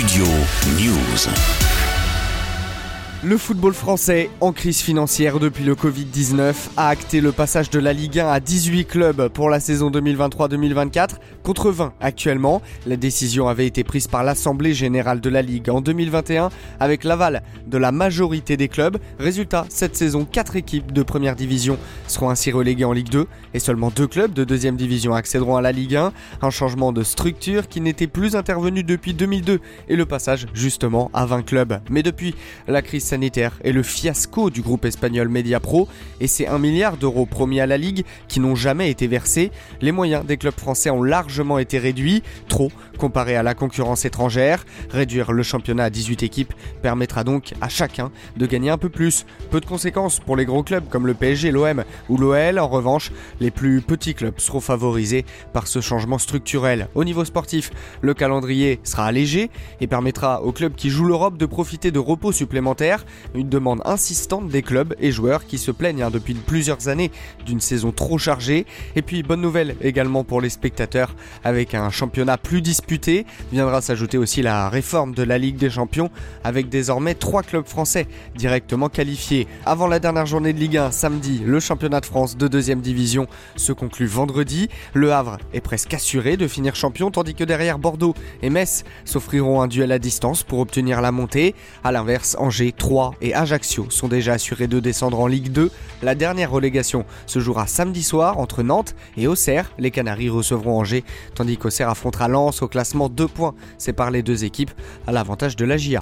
Studio News. Le football français, en crise financière depuis le Covid-19, a acté le passage de la Ligue 1 à 18 clubs pour la saison 2023-2024, contre 20 actuellement. La décision avait été prise par l'Assemblée générale de la Ligue en 2021, avec l'aval de la majorité des clubs. Résultat, cette saison, 4 équipes de première division seront ainsi reléguées en Ligue 2, et seulement 2 clubs de deuxième division accéderont à la Ligue 1. Un changement de structure qui n'était plus intervenu depuis 2002, et le passage justement à 20 clubs. Mais depuis la crise et le fiasco du groupe espagnol Mediapro et ses 1 milliard d'euros promis à la Ligue qui n'ont jamais été versés, les moyens des clubs français ont largement été réduits, trop comparé à la concurrence étrangère. Réduire le championnat à 18 équipes permettra donc à chacun de gagner un peu plus. Peu de conséquences pour les gros clubs comme le PSG, l'OM ou l'OL. En revanche, les plus petits clubs seront favorisés par ce changement structurel. Au niveau sportif, le calendrier sera allégé et permettra aux clubs qui jouent l'Europe de profiter de repos supplémentaires une demande insistante des clubs et joueurs qui se plaignent hein, depuis plusieurs années d'une saison trop chargée. Et puis bonne nouvelle également pour les spectateurs avec un championnat plus disputé. Viendra s'ajouter aussi la réforme de la Ligue des Champions avec désormais trois clubs français directement qualifiés. Avant la dernière journée de Ligue 1, samedi, le championnat de France de deuxième division se conclut vendredi. Le Havre est presque assuré de finir champion tandis que derrière Bordeaux et Metz s'offriront un duel à distance pour obtenir la montée. A l'inverse, Angers, 3 et Ajaccio sont déjà assurés de descendre en Ligue 2. La dernière relégation se jouera samedi soir entre Nantes et Auxerre. Les Canaries recevront Angers, tandis qu'Auxerre affrontera Lens au classement 2 points par les deux équipes à l'avantage de la GIA.